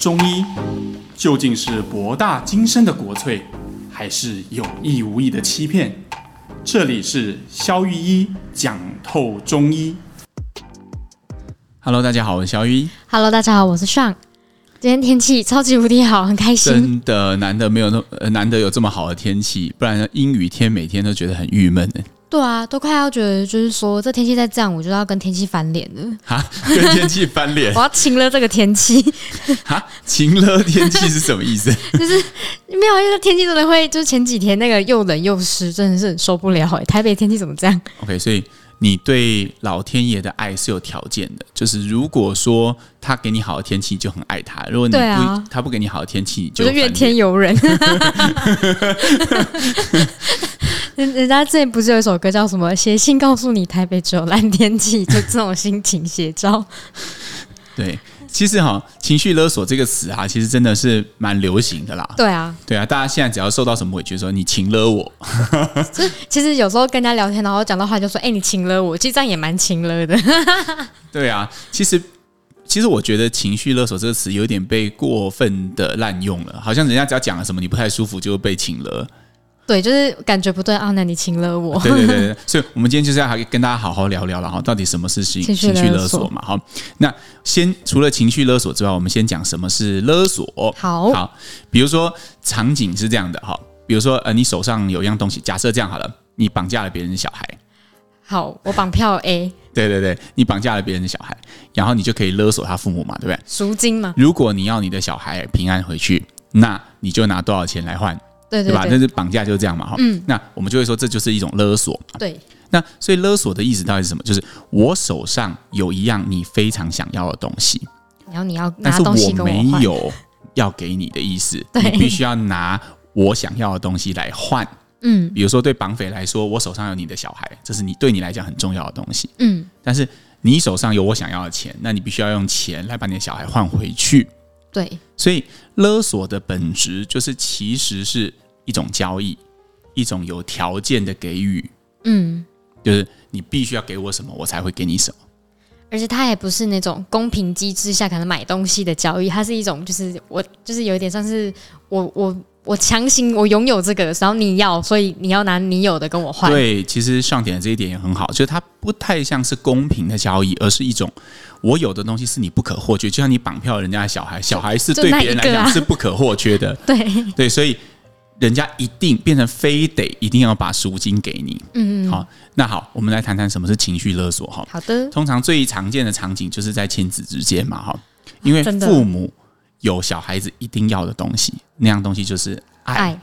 中医究竟是博大精深的国粹，还是有意无意的欺骗？这里是肖玉一讲透中医。Hello，大家好，我是肖玉一。Hello，大家好，我是 Sean。今天天气超级无敌好，很开心。真的难得没有那么难得有这么好的天气，不然阴雨天每天都觉得很郁闷呢。对啊，都快要觉得就是说这天气再这样，我就要跟天气翻脸了。哈，跟天气翻脸？我要晴了这个天气。哈，晴了天气是什么意思？就是没有，因为天气真的会，就是前几天那个又冷又湿，真的是很受不了哎。台北天气怎么这样？OK，所以。你对老天爷的爱是有条件的，就是如果说他给你好的天气，就很爱他；如果你不，啊、他不给你好的天气，你就怨天尤人。人人家之前不是有一首歌叫什么“写信告诉你台北只有烂天气”，就这种心情写照。对。其实哈，情绪勒索这个词啊，其实真的是蛮流行的啦。对啊，对啊，大家现在只要受到什么委屈，说你情勒我。其实有时候跟人家聊天，然后讲到话就说：“哎，你情勒我。”其实这样也蛮情勒的。对啊，其实其实我觉得“情绪勒索”这个词有点被过分的滥用了，好像人家只要讲了什么你不太舒服，就会被请勒。对，就是感觉不对啊，那你请了我。对对对对，所以我们今天就是要跟大家好好聊聊了哈，到底什么是情情绪勒索嘛？好，那先除了情绪勒索之外，我们先讲什么是勒索。好，好，比如说场景是这样的哈，比如说呃，你手上有一样东西，假设这样好了，你绑架了别人的小孩。好，我绑票 A。对对对，你绑架了别人的小孩，然后你就可以勒索他父母嘛，对不对？赎金嘛。如果你要你的小孩平安回去，那你就拿多少钱来换？对，对，对，对吧？但是绑架就是这样嘛，哈。嗯。那我们就会说，这就是一种勒索。对。那所以勒索的意思到底是什么？就是我手上有一样你非常想要的东西，然后你要拿东西跟我，但是我没有要给你的意思。你必须要拿我想要的东西来换。嗯。比如说，对绑匪来说，我手上有你的小孩，这是你对你来讲很重要的东西。嗯。但是你手上有我想要的钱，那你必须要用钱来把你的小孩换回去。对。所以勒索的本质就是，其实是。一种交易，一种有条件的给予，嗯，就是你必须要给我什么，我才会给你什么。而且它也不是那种公平机制下可能买东西的交易，它是一种就是我就是有一点像是我我我强行我拥有这个，然后你要，所以你要拿你有的跟我换。对，其实上点的这一点也很好，就是它不太像是公平的交易，而是一种我有的东西是你不可或缺，就像你绑票人家的小孩，小孩是对别人来讲是不可或缺的。对对，所以。人家一定变成非得一定要把赎金给你，嗯嗯，好，那好，我们来谈谈什么是情绪勒索哈。好的，通常最常见的场景就是在亲子之间嘛哈，因为父母有小孩子一定要的东西，那样东西就是爱。爱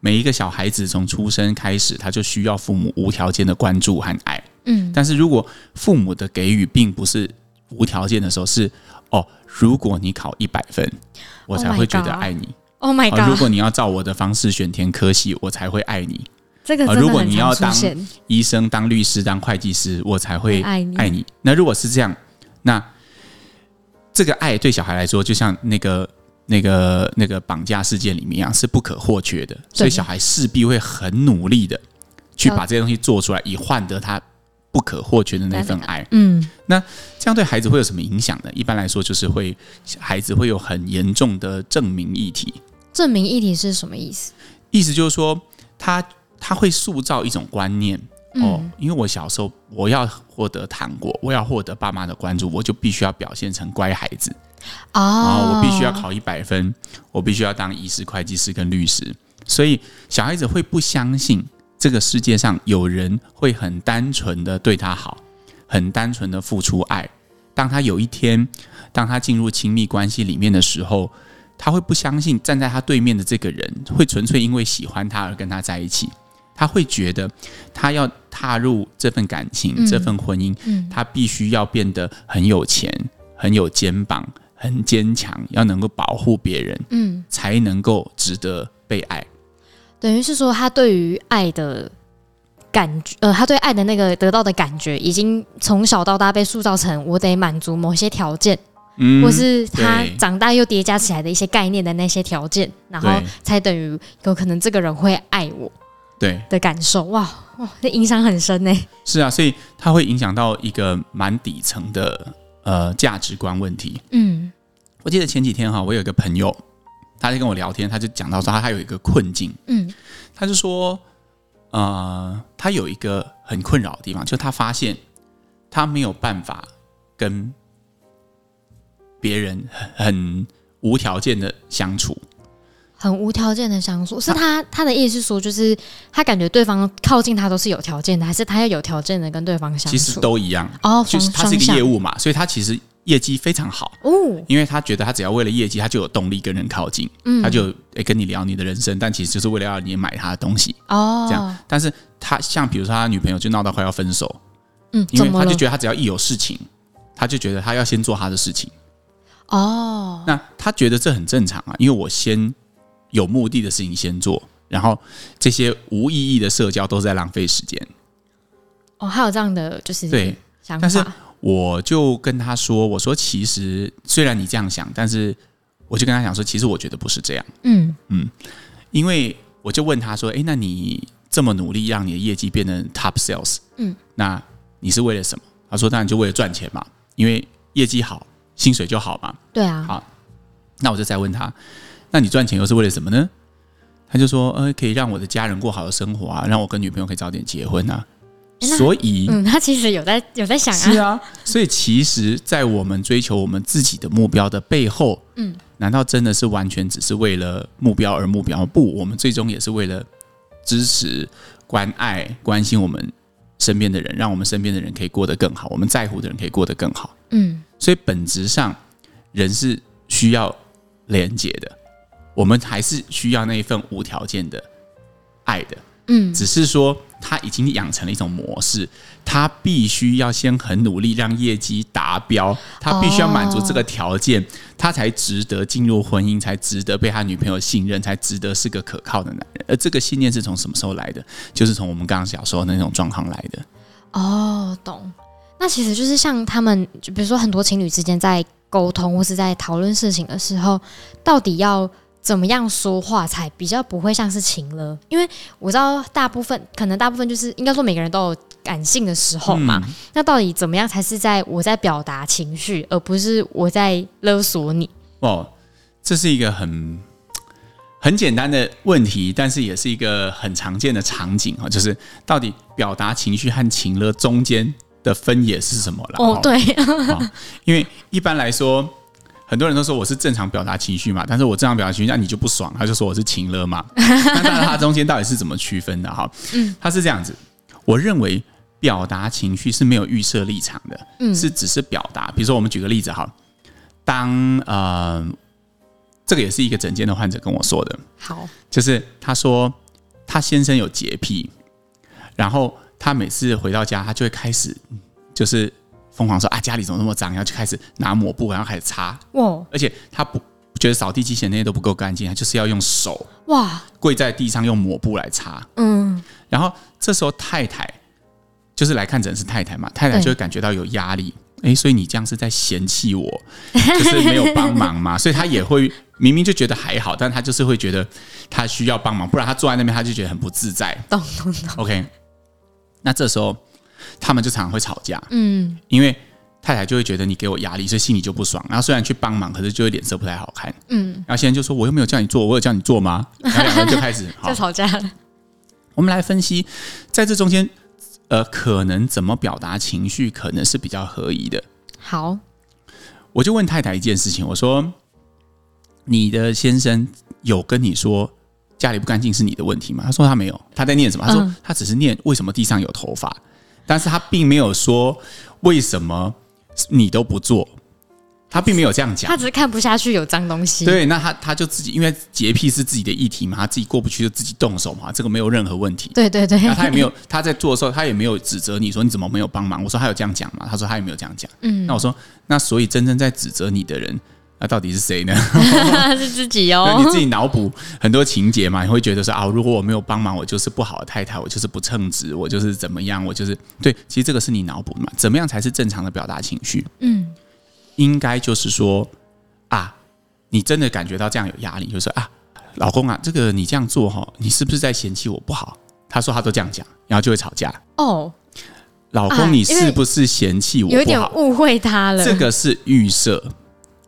每一个小孩子从出生开始，他就需要父母无条件的关注和爱。嗯，但是如果父母的给予并不是无条件的时候，是哦，如果你考一百分，我才会觉得爱你。Oh my god！如果你要照我的方式选填科系，我才会爱你。这个如果你要当医生、当律师、当会计师，我才会爱你。爱你。那如果是这样，那这个爱对小孩来说，就像那个、那个、那个绑架事件里面一样，是不可或缺的。所以小孩势必会很努力的去把这些东西做出来，以换得他。不可或缺的那份爱，嗯，那这样对孩子会有什么影响呢？一般来说，就是会孩子会有很严重的证明议题。证明议题是什么意思？意思就是说，他他会塑造一种观念，嗯、哦，因为我小时候我要获得糖果，我要获得爸妈的关注，我就必须要表现成乖孩子哦，然后我必须要考一百分，我必须要当医师、会计师跟律师，所以小孩子会不相信。这个世界上有人会很单纯的对他好，很单纯的付出爱。当他有一天，当他进入亲密关系里面的时候，他会不相信站在他对面的这个人会纯粹因为喜欢他而跟他在一起。他会觉得，他要踏入这份感情、嗯、这份婚姻，嗯、他必须要变得很有钱、很有肩膀、很坚强，要能够保护别人，嗯，才能够值得被爱。等于是说，他对于爱的感觉，呃，他对爱的那个得到的感觉，已经从小到大被塑造成我得满足某些条件，嗯，或是他长大又叠加起来的一些概念的那些条件，然后才等于有可能这个人会爱我，对。的感受，哇哇，这影响很深呢。是啊，所以它会影响到一个蛮底层的呃价值观问题，嗯，我记得前几天哈，我有一个朋友，他在跟我聊天，他就讲到说他他有一个困境，嗯，他就说，呃，他有一个很困扰的地方，就是他发现他没有办法跟别人很很无条件的相处。很无条件的相处，是他他的意思是说，就是他感觉对方靠近他都是有条件的，还是他要有条件的跟对方相处？其实都一样哦，就是他是一个业务嘛，所以他其实业绩非常好哦，因为他觉得他只要为了业绩，他就有动力跟人靠近，嗯，他就诶跟你聊你的人生，但其实就是为了要你买他的东西哦，这样。但是他像比如说他女朋友就闹到快要分手，嗯，因为他就觉得他只要一有事情，他就觉得他要先做他的事情哦，那他觉得这很正常啊，因为我先。有目的的事情先做，然后这些无意义的社交都是在浪费时间。哦，还有这样的就是对想法。但是我就跟他说：“我说其实虽然你这样想，但是我就跟他讲说，其实我觉得不是这样。嗯嗯，因为我就问他说：‘诶，那你这么努力让你的业绩变成 top sales，嗯，那你是为了什么？’他说：‘当然就为了赚钱嘛，因为业绩好，薪水就好嘛。’对啊。好，那我就再问他。那你赚钱又是为了什么呢？他就说，呃，可以让我的家人过好的生活啊，让我跟女朋友可以早点结婚啊。所以，嗯，他其实有在有在想啊。是啊，所以其实，在我们追求我们自己的目标的背后，嗯，难道真的是完全只是为了目标而目标？不，我们最终也是为了支持、关爱、关心我们身边的人，让我们身边的人可以过得更好，我们在乎的人可以过得更好。嗯，所以本质上，人是需要连接的。我们还是需要那一份无条件的爱的，嗯，只是说他已经养成了一种模式，他必须要先很努力让业绩达标，他必须要满足这个条件，他才值得进入婚姻，才值得被他女朋友信任，才值得是个可靠的男人。而这个信念是从什么时候来的？就是从我们刚刚小时候的那种状况来的。哦，懂。那其实就是像他们，就比如说很多情侣之间在沟通或是在讨论事情的时候，到底要。怎么样说话才比较不会像是情勒？因为我知道大部分可能大部分就是应该说每个人都有感性的时候嘛。嗯、那到底怎么样才是在我在表达情绪，而不是我在勒索你？哦，这是一个很很简单的问题，但是也是一个很常见的场景啊，就是到底表达情绪和情勒中间的分野是什么了？哦，对，因为一般来说。很多人都说我是正常表达情绪嘛，但是我正常表达情绪，那你就不爽，他就说我是情勒嘛。那当然，他中间到底是怎么区分的？哈，嗯，他是这样子。我认为表达情绪是没有预设立场的，嗯，是只是表达。比如说，我们举个例子哈，当呃，这个也是一个诊间的患者跟我说的，好，就是他说他先生有洁癖，然后他每次回到家，他就会开始就是。疯狂说啊，家里怎么那么脏？然后就开始拿抹布，然后开始擦。哇！而且他不觉得扫地机器人那些都不够干净，他就是要用手哇跪在地上用抹布来擦。嗯。然后这时候太太就是来看诊是太太嘛，太太就会感觉到有压力。哎，所以你这样是在嫌弃我，就是没有帮忙嘛？所以他也会明明就觉得还好，但他就是会觉得他需要帮忙，不然他坐在那边他就觉得很不自在。懂懂懂。OK，那这时候。他们就常常会吵架，嗯，因为太太就会觉得你给我压力，所以心里就不爽。然后虽然去帮忙，可是就会脸色不太好看，嗯。然后先生就说：“我又没有叫你做，我有叫你做吗？” 然后两个人就开始 就吵架了。我们来分析，在这中间，呃，可能怎么表达情绪，可能是比较合宜的。好，我就问太太一件事情，我说：“你的先生有跟你说家里不干净是你的问题吗？”他说他没有，他在念什么？他说他只是念为什么地上有头发。但是他并没有说为什么你都不做，他并没有这样讲。他只是看不下去有脏东西。对，那他他就自己因为洁癖是自己的议题嘛，他自己过不去就自己动手嘛，这个没有任何问题。对对对。那他也没有他在做的时候，他也没有指责你说你怎么没有帮忙。我说他有这样讲吗？他说他也没有这样讲。嗯。那我说那所以真正在指责你的人。那、啊、到底是谁呢？是自己哦。你自己脑补很多情节嘛，你会觉得说啊，如果我没有帮忙，我就是不好的太太，我就是不称职，我就是怎么样，我就是对。其实这个是你脑补嘛？怎么样才是正常的表达情绪？嗯，应该就是说啊，你真的感觉到这样有压力，就是说啊，老公啊，这个你这样做哈，你是不是在嫌弃我不好？他说他都这样讲，然后就会吵架。哦，老公，你是不是嫌弃我不好？有点误会他了。这个是预设。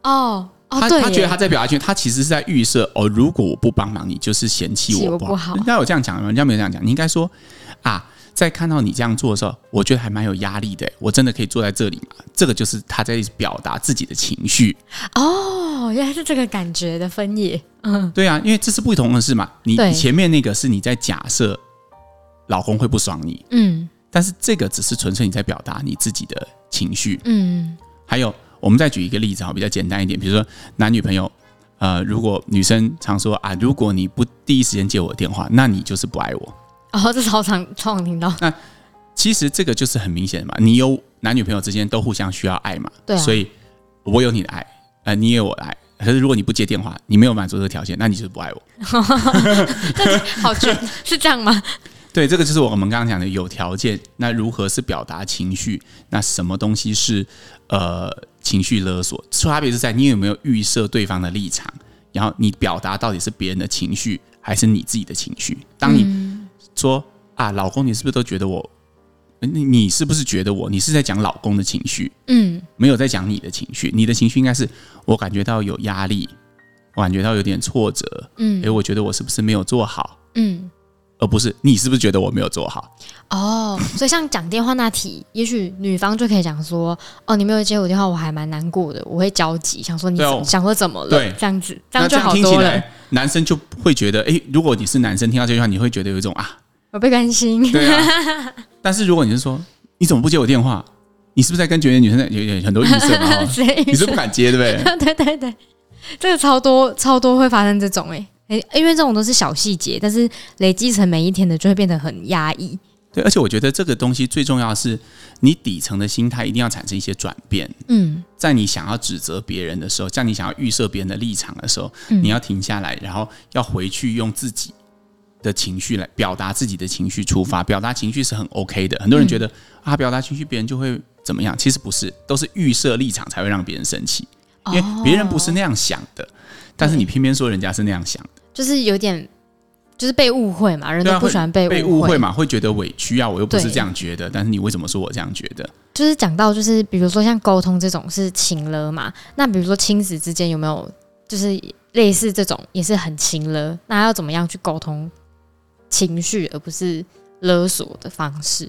哦，哦，他他觉得他在表达情绪，他其实是在预设哦，如果我不帮忙，你就是嫌弃我不好。人家有这样讲吗？人家没有这样讲。你应该说啊，在看到你这样做的时候，我觉得还蛮有压力的。我真的可以坐在这里吗？这个就是他在表达自己的情绪。哦，原来是这个感觉的分野。嗯，对啊，因为这是不同的事嘛。你对前面那个是你在假设老公会不爽你，嗯但是这个只是纯粹你在表达你自己的情绪。嗯，还有，我们再举一个例子哈，比较简单一点，比如说男女朋友，呃，如果女生常说啊，如果你不第一时间接我的电话，那你就是不爱我。哦，这超常超常听到。那其实这个就是很明显的嘛，你有男女朋友之间都互相需要爱嘛，对啊所以我有你的爱，呃，你也有我的爱。可是如果你不接电话，你没有满足这个条件，那你就是不爱我。好绝，是这样吗？对，这个就是我们刚刚讲的有条件。那如何是表达情绪？那什么东西是呃情绪勒索？差别是在你有没有预设对方的立场，然后你表达到底是别人的情绪还是你自己的情绪？当你说啊，老公，你是不是都觉得我？你你是不是觉得我？你是在讲老公的情绪，嗯没有在讲你的情绪。你的情绪应该是我感觉到有压力，我感觉到有点挫折，嗯诶，我觉得我是不是没有做好？嗯。而不是你是不是觉得我没有做好？哦，所以像讲电话那题，也许女方就可以讲说：“哦，你没有接我电话，我还蛮难过的，我会焦急，想说你怎想说怎么了？对，这样子，这样就好多了。男生就会觉得，哎，如果你是男生听到这句话，你会觉得有一种啊，我被关心。对啊。但是如果你是说，你怎么不接我电话？你是不是在跟觉得女生有有很多预设嘛？你是不敢接，对不对？对对对，这个超多超多会发生这种哎、欸。诶，因为这种都是小细节，但是累积成每一天的，就会变得很压抑。对，而且我觉得这个东西最重要的是，你底层的心态一定要产生一些转变。嗯，在你想要指责别人的时候，在你想要预设别人的立场的时候，嗯、你要停下来，然后要回去用自己的情绪来表达自己的情绪出发。表达情绪是很 OK 的。很多人觉得、嗯、啊，表达情绪别人就会怎么样？其实不是，都是预设立场才会让别人生气，因为别人不是那样想的，哦、但是你偏偏说人家是那样想的。就是有点，就是被误会嘛，人都不喜欢被被误会嘛，会觉得委屈啊。我又不是这样觉得，但是你为什么说我这样觉得？就是讲到，就是比如说像沟通这种是情了嘛，那比如说亲子之间有没有就是类似这种也是很情了？那要怎么样去沟通情绪，而不是勒索的方式？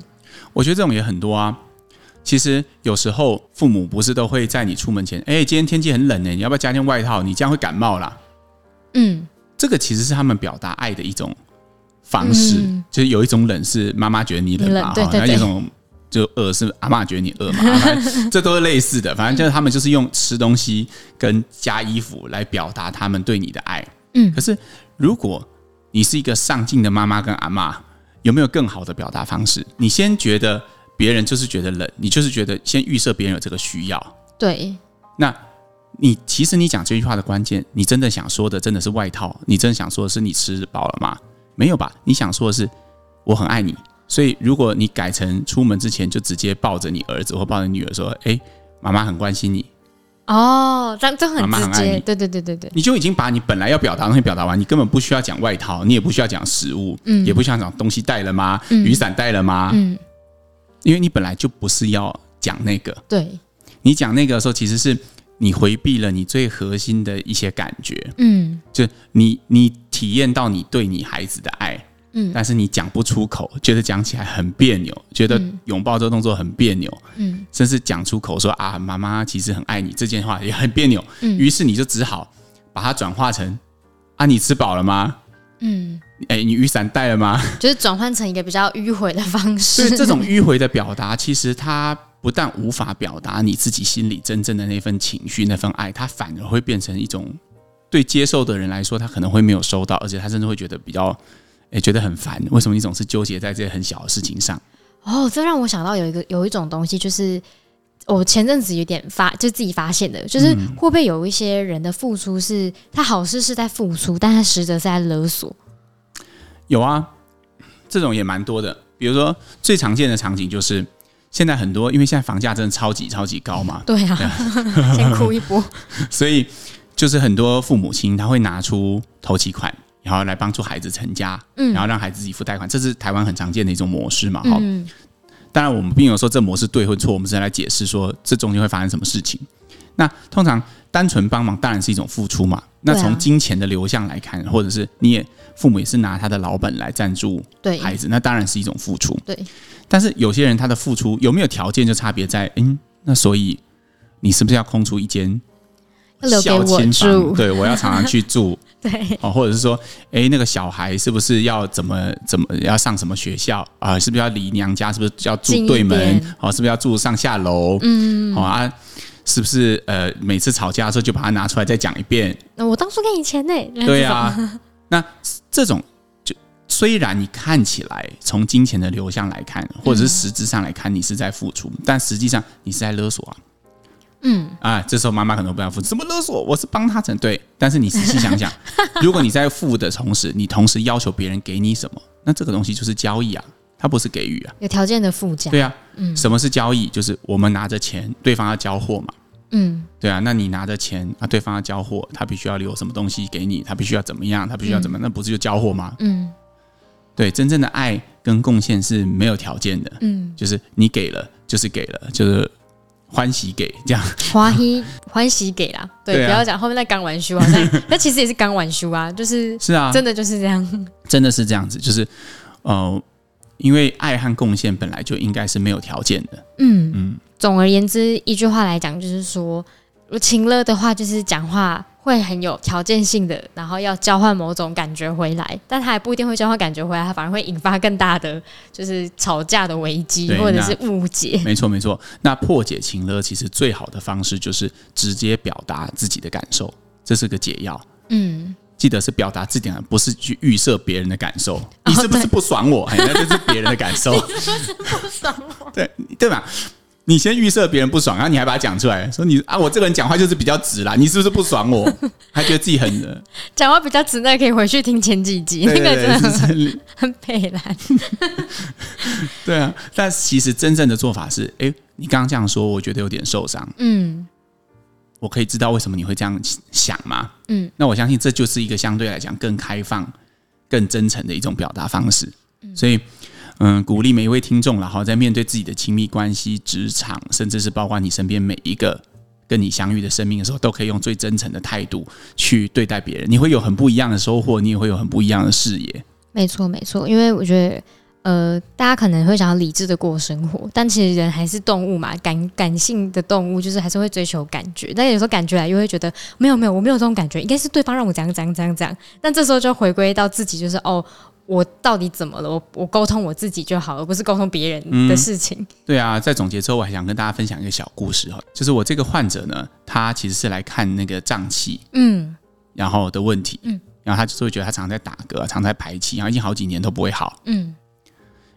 我觉得这种也很多啊。其实有时候父母不是都会在你出门前，哎，今天天气很冷呢，你要不要加件外套？你这样会感冒啦。嗯，这个其实是他们表达爱的一种方式，嗯、就是有一种冷是妈妈觉得你冷嘛，哈，那一种就饿是阿嬷觉得你饿嘛，这都是类似的。反正就是他们就是用吃东西跟加衣服来表达他们对你的爱。嗯，可是如果你是一个上进的妈妈跟阿妈，有没有更好的表达方式？你先觉得别人就是觉得冷，你就是觉得先预设别人有这个需要，对，那。你其实你讲这句话的关键，你真的想说的真的是外套？你真的想说的是你吃饱了吗？没有吧？你想说的是我很爱你。所以如果你改成出门之前就直接抱着你儿子或抱着女儿说：“哎，妈妈很关心你。”哦，这样就很直接。妈妈很爱你。对对对对对，你就已经把你本来要表达的东西表达完，你根本不需要讲外套，你也不需要讲食物，嗯，也不需要讲东西带了吗？嗯，雨伞带了吗？嗯，因为你本来就不是要讲那个。对，你讲那个的时候其实是。你回避了你最核心的一些感觉，嗯，就你你体验到你对你孩子的爱，嗯，但是你讲不出口，觉得讲起来很别扭，觉得拥抱这个动作很别扭，嗯，甚至讲出口说啊，妈妈其实很爱你这件话也很别扭，嗯，于是你就只好把它转化成啊，你吃饱了吗？嗯，哎，你雨伞带了吗？就是转换成一个比较迂回的方式，所以这种迂回的表达，其实它。不但无法表达你自己心里真正的那份情绪、那份爱，它反而会变成一种对接受的人来说，他可能会没有收到，而且他甚至会觉得比较，诶，觉得很烦。为什么你总是纠结在这些很小的事情上？哦，这让我想到有一个有一种东西，就是我前阵子有点发，就自己发现的，就是会不会有一些人的付出是他好事是在付出，但他实则是在勒索？有啊，这种也蛮多的。比如说最常见的场景就是。现在很多，因为现在房价真的超级超级高嘛，对啊，对 先哭一波。所以就是很多父母亲他会拿出头期款，然后来帮助孩子成家，嗯，然后让孩子自己付贷款，这是台湾很常见的一种模式嘛，哈、嗯。当然，我们并没有说这模式对或错，我们只是来解释说这中间会发生什么事情。那通常单纯帮忙当然是一种付出嘛。那从金钱的流向来看，或者是你也父母也是拿他的老本来赞助孩子，那当然是一种付出。对。但是有些人他的付出有没有条件就差别在，嗯，那所以你是不是要空出一间孝亲房？对，我要常常去住。对。哦，或者是说，哎，那个小孩是不是要怎么怎么要上什么学校啊？是不是要离娘家？是不是要住对门？哦，是不是要住上下楼？嗯。好啊。是不是呃，每次吵架的时候就把它拿出来再讲一遍？那我当初给你钱呢？对啊，那这种就虽然你看起来从金钱的流向来看，或者是实质上来看，你是在付出，嗯、但实际上你是在勒索啊。嗯啊，这时候妈妈可能不要付出，什么勒索？我是帮他整对，但是你仔细想想，如果你在付的同时，你同时要求别人给你什么，那这个东西就是交易啊。它不是给予啊，有条件的附加。对啊，嗯，什么是交易？就是我们拿着钱，对方要交货嘛。嗯，对啊，那你拿着钱，啊，对方要交货，他必须要留什么东西给你，他必须要怎么样，他必须要怎么，嗯、那不是就交货吗？嗯，对，真正的爱跟贡献是没有条件的。嗯，就是你给了，就是给了，就是欢喜给这样。欢喜欢喜给啦，对，不要讲后面那刚完修啊，那那其实也是刚完修啊，就是是啊，真的就是这样，真的是这样子，就是呃。因为爱和贡献本来就应该是没有条件的。嗯嗯，总而言之，一句话来讲，就是说，情乐的话，就是讲话会很有条件性的，然后要交换某种感觉回来，但他还不一定会交换感觉回来，他反而会引发更大的就是吵架的危机或者是误解。没错没错，那破解情勒其实最好的方式就是直接表达自己的感受，这是个解药。嗯。记得是表达自己，不是去预设别人的感受。你是不是不爽我？那就是别人的感受。你是不是不爽我？对对吧？你先预设别人不爽，然后你还把它讲出来，说你啊，我这个人讲话就是比较直啦。你是不是不爽我？还觉得自己很讲话比较直，那可以回去听前几集，那个真的是很佩兰。对啊，但其实真正的做法是，哎、欸，你刚刚这样说，我觉得有点受伤。嗯。我可以知道为什么你会这样想吗？嗯，那我相信这就是一个相对来讲更开放、更真诚的一种表达方式。嗯，所以，嗯，鼓励每一位听众，然后在面对自己的亲密关系、职场，甚至是包括你身边每一个跟你相遇的生命的时候，都可以用最真诚的态度去对待别人。你会有很不一样的收获，你也会有很不一样的视野。没错，没错，因为我觉得。呃，大家可能会想要理智的过生活，但其实人还是动物嘛，感感性的动物就是还是会追求感觉。但有时候感觉来又会觉得没有没有，我没有这种感觉，应该是对方让我怎样怎样怎样怎样。但这时候就回归到自己，就是哦，我到底怎么了？我我沟通我自己就好，而不是沟通别人的事情。嗯。对啊，在总结之后，我还想跟大家分享一个小故事哈，就是我这个患者呢，他其实是来看那个胀气，嗯，然后的问题，嗯，然后他就是会觉得他常在打嗝，常在排气，然后已经好几年都不会好，嗯。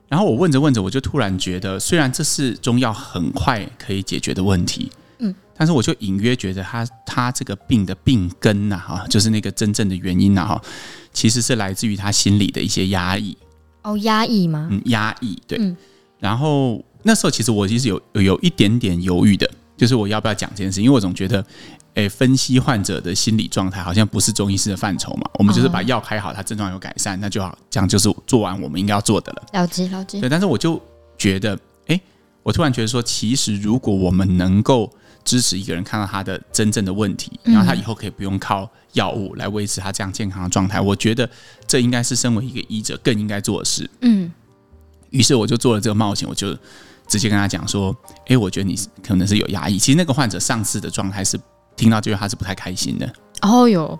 然后我问着问着，我就突然觉得，虽然这是中药很快可以解决的问题，嗯，但是我就隐约觉得他他这个病的病根呐，哈，就是那个真正的原因呐，哈，其实是来自于他心里的一些压抑。哦，压抑吗？嗯，压抑，对。嗯，然后那时候其实我其实有有有一点点犹豫的，就是我要不要讲这件事，因为我总觉得。诶，分析患者的心理状态好像不是中医师的范畴嘛？我们就是把药开好，他症状有改善，那就好，这样就是做完我们应该要做的了。了解，了解。对，但是我就觉得，诶，我突然觉得说，其实如果我们能够支持一个人看到他的真正的问题，然后他以后可以不用靠药物来维持他这样健康的状态，我觉得这应该是身为一个医者更应该做的事。嗯。于是我就做了这个冒险，我就直接跟他讲说，诶，我觉得你可能是有压抑。其实那个患者上次的状态是。听到这句话是不太开心的哦哟，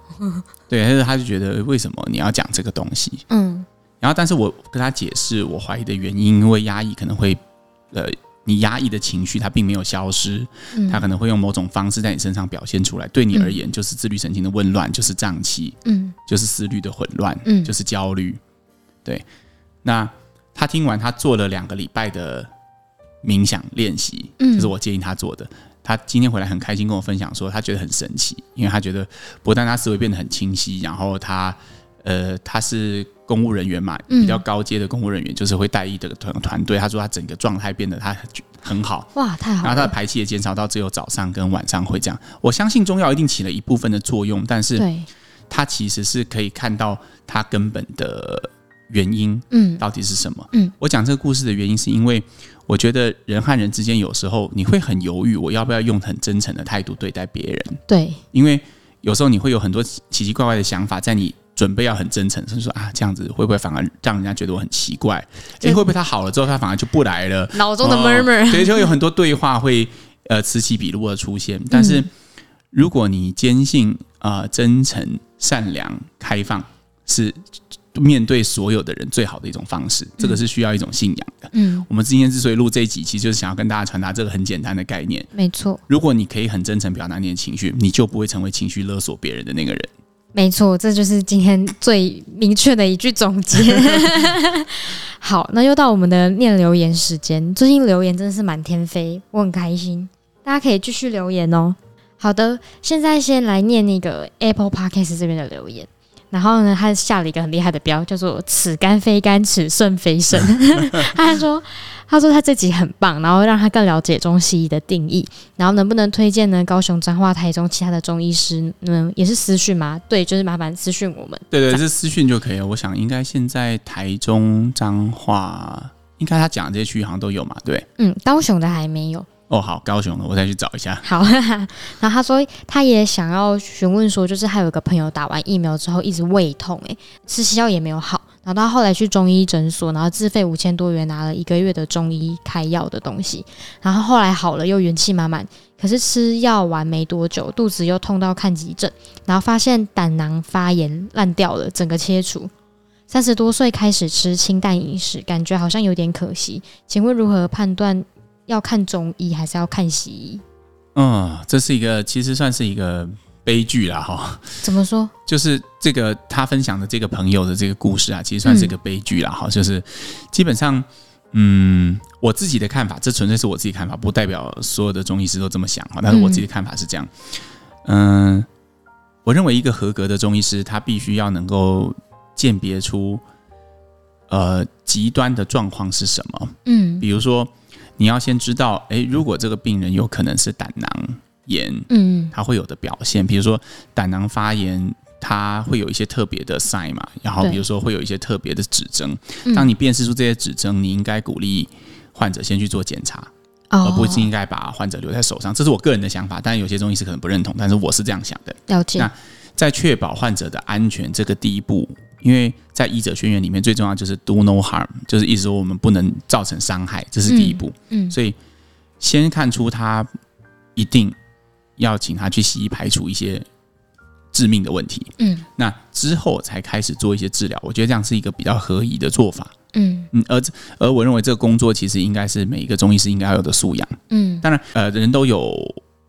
对，但是他就觉得为什么你要讲这个东西？嗯，然后但是我跟他解释我怀疑的原因，因为压抑可能会，呃，你压抑的情绪它并没有消失，它可能会用某种方式在你身上表现出来，对你而言就是自律神经的紊乱，就是胀气，嗯，就是思虑的混乱，嗯，就是焦虑，对。那他听完，他做了两个礼拜的冥想练习，嗯，就是我建议他做的。他今天回来很开心，跟我分享说，他觉得很神奇，因为他觉得不但他思维变得很清晰，然后他呃他是公务人员嘛，比较高阶的公务人员，嗯、就是会带一个团团队。他说他整个状态变得他很好，哇，太好了！然后他的排气也减少到只有早上跟晚上会这样。我相信中药一定起了一部分的作用，但是他其实是可以看到他根本的原因，嗯，到底是什么？嗯，我讲这个故事的原因是因为我觉得人和人之间有时候你会很犹豫，我要不要用很真诚的态度对待别人？对，因为有时候你会有很多奇奇怪怪的想法，在你准备要很真诚，就是说啊，这样子会不会反而让人家觉得我很奇怪？哎，会不会他好了之后，他反而就不来了？脑中的 murmur，所以就有很多对话会呃此起彼落的出现。但是如果你坚信啊、呃，真诚、善良、开放是。面对所有的人最好的一种方式，这个是需要一种信仰的。嗯，我们今天之所以录这一集，其实就是想要跟大家传达这个很简单的概念。没错，如果你可以很真诚表达你的情绪，你就不会成为情绪勒索别人的那个人。没错，这就是今天最明确的一句总结。好，那又到我们的念留言时间。最近留言真的是满天飞，我很开心，大家可以继续留言哦。好的，现在先来念那个 Apple Podcast 这边的留言。然后呢，他下了一个很厉害的标，叫做“此肝非肝，此肾非肾”。他还说：“他说他自己很棒，然后让他更了解中西医的定义。然后能不能推荐呢？高雄、彰化、台中其他的中医师呢？也是私讯吗？对，就是麻烦私讯我们。对对，是私讯就可以了。我想应该现在台中、彰化，应该他讲的这些区域好像都有嘛？对，嗯，高雄的还没有。”哦，好，高雄的，我再去找一下。好，然后他说他也想要询问说，就是他有一个朋友打完疫苗之后一直胃痛，哎，吃西药也没有好，然后他后来去中医诊所，然后自费五千多元拿了一个月的中医开药的东西，然后后来好了，又元气满满，可是吃药完没多久，肚子又痛到看急诊，然后发现胆囊发炎烂掉了，整个切除。三十多岁开始吃清淡饮食，感觉好像有点可惜，请问如何判断？要看中医还是要看西医？嗯，这是一个其实算是一个悲剧啦，哈。怎么说？就是这个他分享的这个朋友的这个故事啊，其实算是一个悲剧啦，哈、嗯。就是基本上，嗯，我自己的看法，这纯粹是我自己看法，不代表所有的中医师都这么想哈。但是我自己的看法是这样，嗯，嗯，我认为一个合格的中医师，他必须要能够鉴别出，呃，极端的状况是什么。嗯，比如说。你要先知道，诶，如果这个病人有可能是胆囊炎，嗯，他会有的表现，比如说胆囊发炎，他会有一些特别的 sign 嘛，然后比如说会有一些特别的指征。当你辨识出这些指征，你应该鼓励患者先去做检查，而不是应该把患者留在手上。这是我个人的想法，当然有些中医师可能不认同，但是我是这样想的。了解。那在确保患者的安全这个第一步。因为在医者宣言里面，最重要就是 do no harm，就是意思说我们不能造成伤害，这是第一步。嗯，嗯，所以先看出他一定要请他去西医排除一些致命的问题。嗯，那之后才开始做一些治疗，我觉得这样是一个比较合宜的做法。嗯嗯，而而我认为这个工作其实应该是每一个中医师应该要有的素养。嗯，当然，呃，人都有。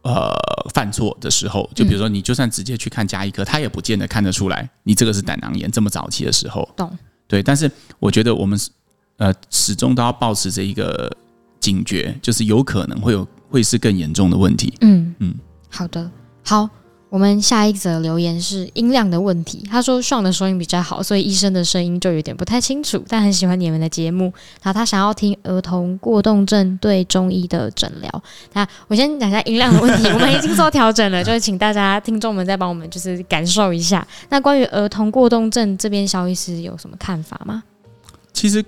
呃，犯错的时候，就比如说，你就算直接去看加医科，嗯、他也不见得看得出来你这个是胆囊炎。这么早期的时候，懂？对，但是我觉得我们呃始终都要保持着一个警觉，就是有可能会有会是更严重的问题。嗯嗯，好的，好。我们下一则留言是音量的问题。他说上的声音比较好，所以医生的声音就有点不太清楚，但很喜欢你们的节目。然后他想要听儿童过动症对中医的诊疗。那我先讲一下音量的问题，我们已经做调整了，就是请大家听众们再帮我们就是感受一下。那关于儿童过动症这边，肖医师有什么看法吗？其实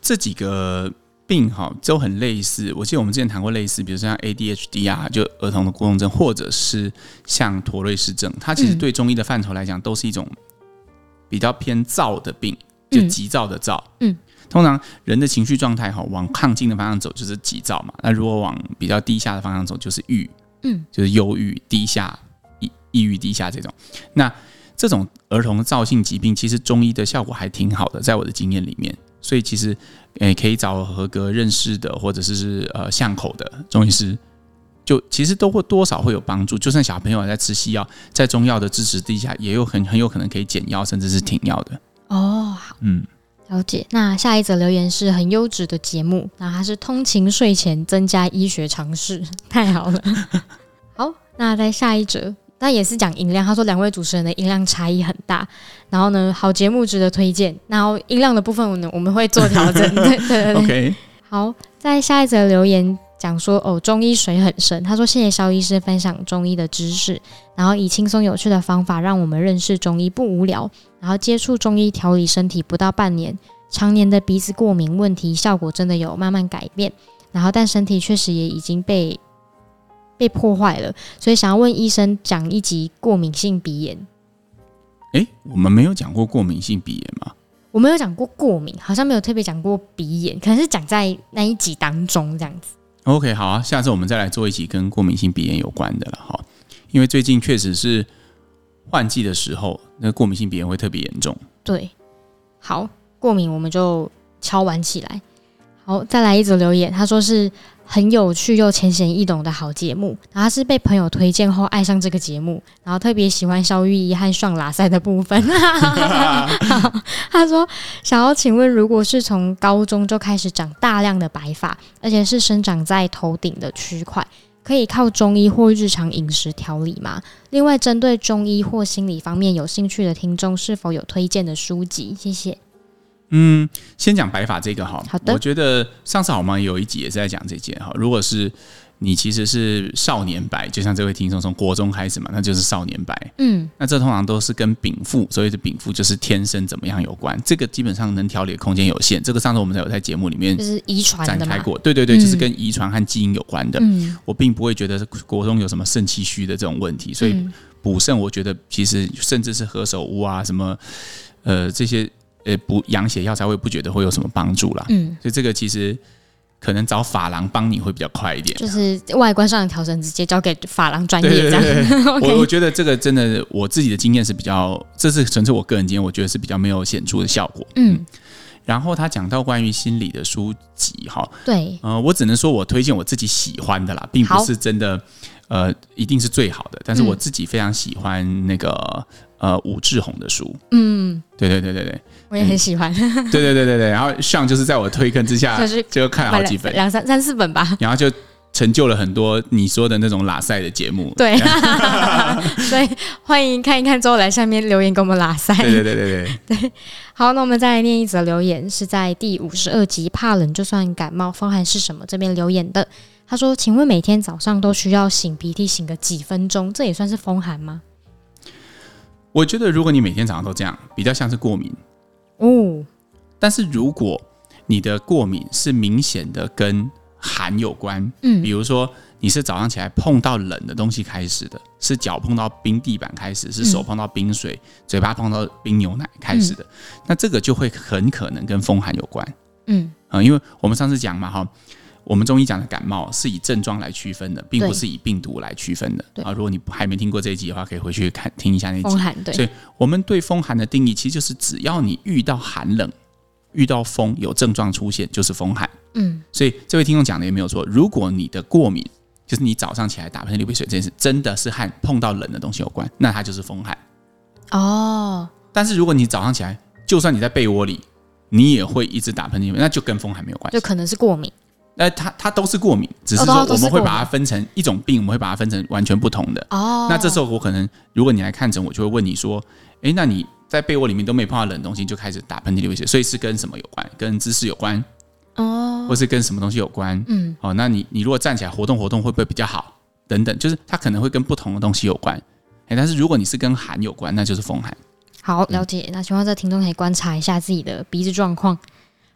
这几个。”病哈都很类似，我记得我们之前谈过类似，比如说像 ADHD 啊，就儿童的过动症，或者是像妥瑞氏症，它其实对中医的范畴来讲，都是一种比较偏躁的病，就急躁的躁。嗯，通常人的情绪状态哈，往亢进的方向走就是急躁嘛，那如果往比较低下的方向走就是郁，嗯，就是忧郁、低下、抑抑郁、低下这种。那这种儿童的躁性疾病，其实中医的效果还挺好的，在我的经验里面。所以其实，诶，可以找合格认识的，或者是是呃巷口的中医师，就其实都会多少会有帮助。就算小朋友在吃西药，在中药的支持底下，也有很很有可能可以减药，甚至是停药的。哦，好，嗯，了解。那下一则留言是很优质的节目，那它是通勤睡前增加医学常识，太好了。好，那在下一则。那也是讲音量，他说两位主持人的音量差异很大，然后呢，好节目值得推荐。然后音量的部分呢，我们会做调整。对对对。OK。好，在下一则留言讲说哦，中医水很深。他说谢谢肖医师分享中医的知识，然后以轻松有趣的方法让我们认识中医不无聊。然后接触中医调理身体不到半年，常年的鼻子过敏问题效果真的有慢慢改变。然后但身体确实也已经被被破坏了，所以想要问医生讲一集过敏性鼻炎。哎，我们没有讲过过敏性鼻炎吗？我没有讲过过敏，好像没有特别讲过鼻炎，可能是讲在那一集当中这样子。OK，好啊，下次我们再来做一集跟过敏性鼻炎有关的了哈，因为最近确实是换季的时候，那过敏性鼻炎会特别严重。对，好，过敏我们就敲完起来。好，再来一则留言，他说是很有趣又浅显易懂的好节目，然后是被朋友推荐后爱上这个节目，然后特别喜欢肖玉医和爽拉塞的部分。他说想要请问，如果是从高中就开始长大量的白发，而且是生长在头顶的区块，可以靠中医或日常饮食调理吗？另外，针对中医或心理方面有兴趣的听众，是否有推荐的书籍？谢谢。嗯，先讲白发这个哈，好的。我觉得上次好吗有一集也是在讲这件哈。如果是你其实是少年白，就像这位听众从国中开始嘛，那就是少年白。嗯，那这通常都是跟禀赋，所谓的禀赋就是天生怎么样有关。这个基本上能调理的空间有限。这个上次我们在有在节目里面就是遗传展开过，对对对，就是跟遗传和基因有关的。嗯，我并不会觉得国中有什么肾气虚的这种问题，所以补肾，我觉得其实甚至是何首乌啊什么呃这些。呃，补养血药才会不觉得会有什么帮助啦。嗯，所以这个其实可能找法郎帮你会比较快一点，就是外观上的调整直接交给法郎专业这样。我我觉得这个真的，我自己的经验是比较，这是纯粹我个人经验，我觉得是比较没有显著的效果。嗯，嗯，然后他讲到关于心理的书籍，哈，对，呃，我只能说我推荐我自己喜欢的啦，并不是真的，呃，一定是最好的，但是我自己非常喜欢那个。呃，武志红的书，嗯，对对对对对，我也很喜欢，对对对对对，然后像就是在我推坑之下，就是就看了好几本，两三三四本吧，然后就成就了很多你说的那种拉塞的节目，对，所以欢迎看一看之后来下面留言给我们拉塞，对对对对对。对，好，那我们再来念一则留言，是在第五十二集，怕冷就算感冒，风寒是什么？这边留言的，他说，请问每天早上都需要擤鼻涕擤个几分钟，这也算是风寒吗？我觉得，如果你每天早上都这样，比较像是过敏哦。但是如果你的过敏是明显的跟寒有关，嗯，比如说你是早上起来碰到冷的东西开始的，是脚碰到冰地板开始，是手碰到冰水，嗯、嘴巴碰到冰牛奶开始的，嗯、那这个就会很可能跟风寒有关，嗯啊，因为我们上次讲嘛，哈。我们中医讲的感冒是以症状来区分的，并不是以病毒来区分的。啊，如果你还没听过这一集的话，可以回去看听一下那集。风寒，对。所以我们对风寒的定义，其实就是只要你遇到寒冷、遇到风有症状出现，就是风寒。嗯。所以这位听众讲的也没有错。如果你的过敏就是你早上起来打喷嚏、流鼻水这件事，真的是和碰到冷的东西有关，那它就是风寒。哦。但是如果你早上起来，就算你在被窝里，你也会一直打喷嚏，那就跟风寒没有关系，就可能是过敏。那它它都是过敏，只是说我们会把它分成一种病，我们会把它分成完全不同的。哦。那这时候我可能，如果你来看诊，我就会问你说：“诶，那你在被窝里面都没碰到冷东西，就开始打喷嚏、流鼻水，所以是跟什么有关？跟姿势有关？哦，或是跟什么东西有关？嗯。哦，那你你如果站起来活动活动会不会比较好？等等，就是它可能会跟不同的东西有关。诶，但是如果你是跟寒有关，那就是风寒。好，了解。嗯、那希望这听众可以观察一下自己的鼻子状况。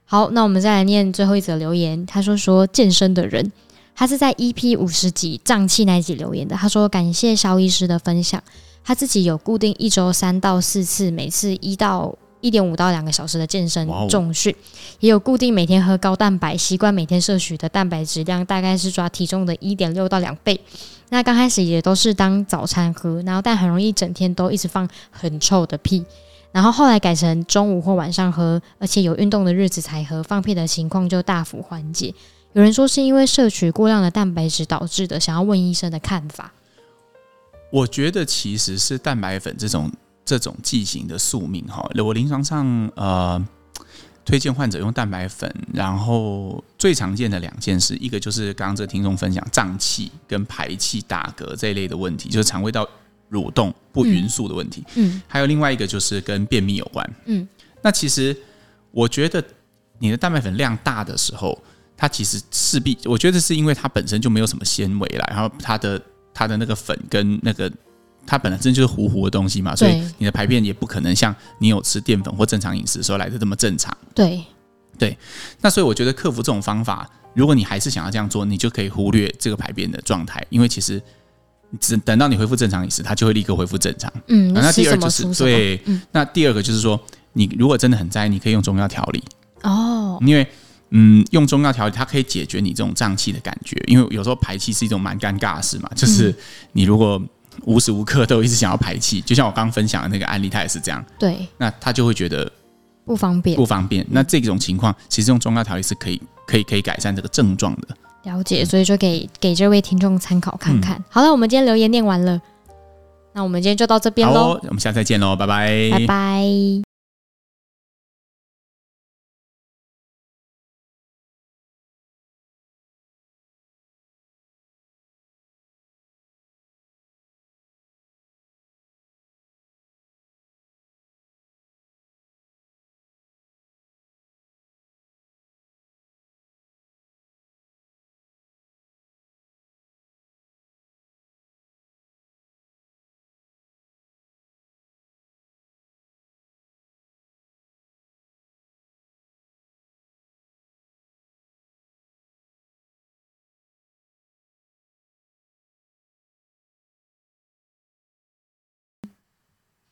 好，那我们再来念最后一则留言。他说：“说健身的人，他是在 EP 五十集胀气那一集留言的。他说感谢肖医师的分享，他自己有固定一周三到四次，每次一到一点五到两个小时的健身重训，Wow 也有固定每天喝高蛋白，习惯每天摄取的蛋白质量大概是抓体重的一点六到两倍。那刚开始也都是当早餐喝，然后但很容易整天都一直放很臭的屁。”然后后来改成中午或晚上喝，而且有运动的日子才喝，放屁的情况就大幅缓解。有人说是因为摄取过量的蛋白质导致的，想要问医生的看法。我觉得其实是蛋白粉这种这种剂型的宿命哈。我临床上呃推荐患者用蛋白粉，然后最常见的两件事，一个就是刚刚这个听众分享胀气跟排气打嗝这一类的问题，就是肠胃道。蠕动不匀速的问题，嗯，嗯，还有另外一个就是跟便秘有关，嗯，那其实我觉得你的蛋白粉量大的时候，它其实势必，我觉得是因为它本身就没有什么纤维了，然后它的它的那个粉跟那个它本身就是糊糊的东西嘛，所以你的排便也不可能像你有吃淀粉或正常饮食的时候来的这么正常，对，对，那所以我觉得克服这种方法如果你还是想要这样做，你就可以忽略这个排便的状态，因为其实只等到你恢复正常饮食，它就会立刻恢复正常。嗯，那第二就是对，嗯、那第二个就是说，你如果真的很在意，你可以用中药调理哦，因为嗯，用中药调理它可以解决你这种胀气的感觉，因为有时候排气是一种蛮尴尬的事嘛，就是你如果无时无刻都一直想要排气，就像我刚刚分享的那个案例，他也是这样，对，那他就会觉得。不方便，不方便。那这种情况，其实用中药调理是可以、可以、可以改善这个症状的。了解，所以就给给这位听众参考看看。嗯、好了，我们今天留言念完了，那我们今天就到这边喽。我们下次再见喽，拜拜，拜拜。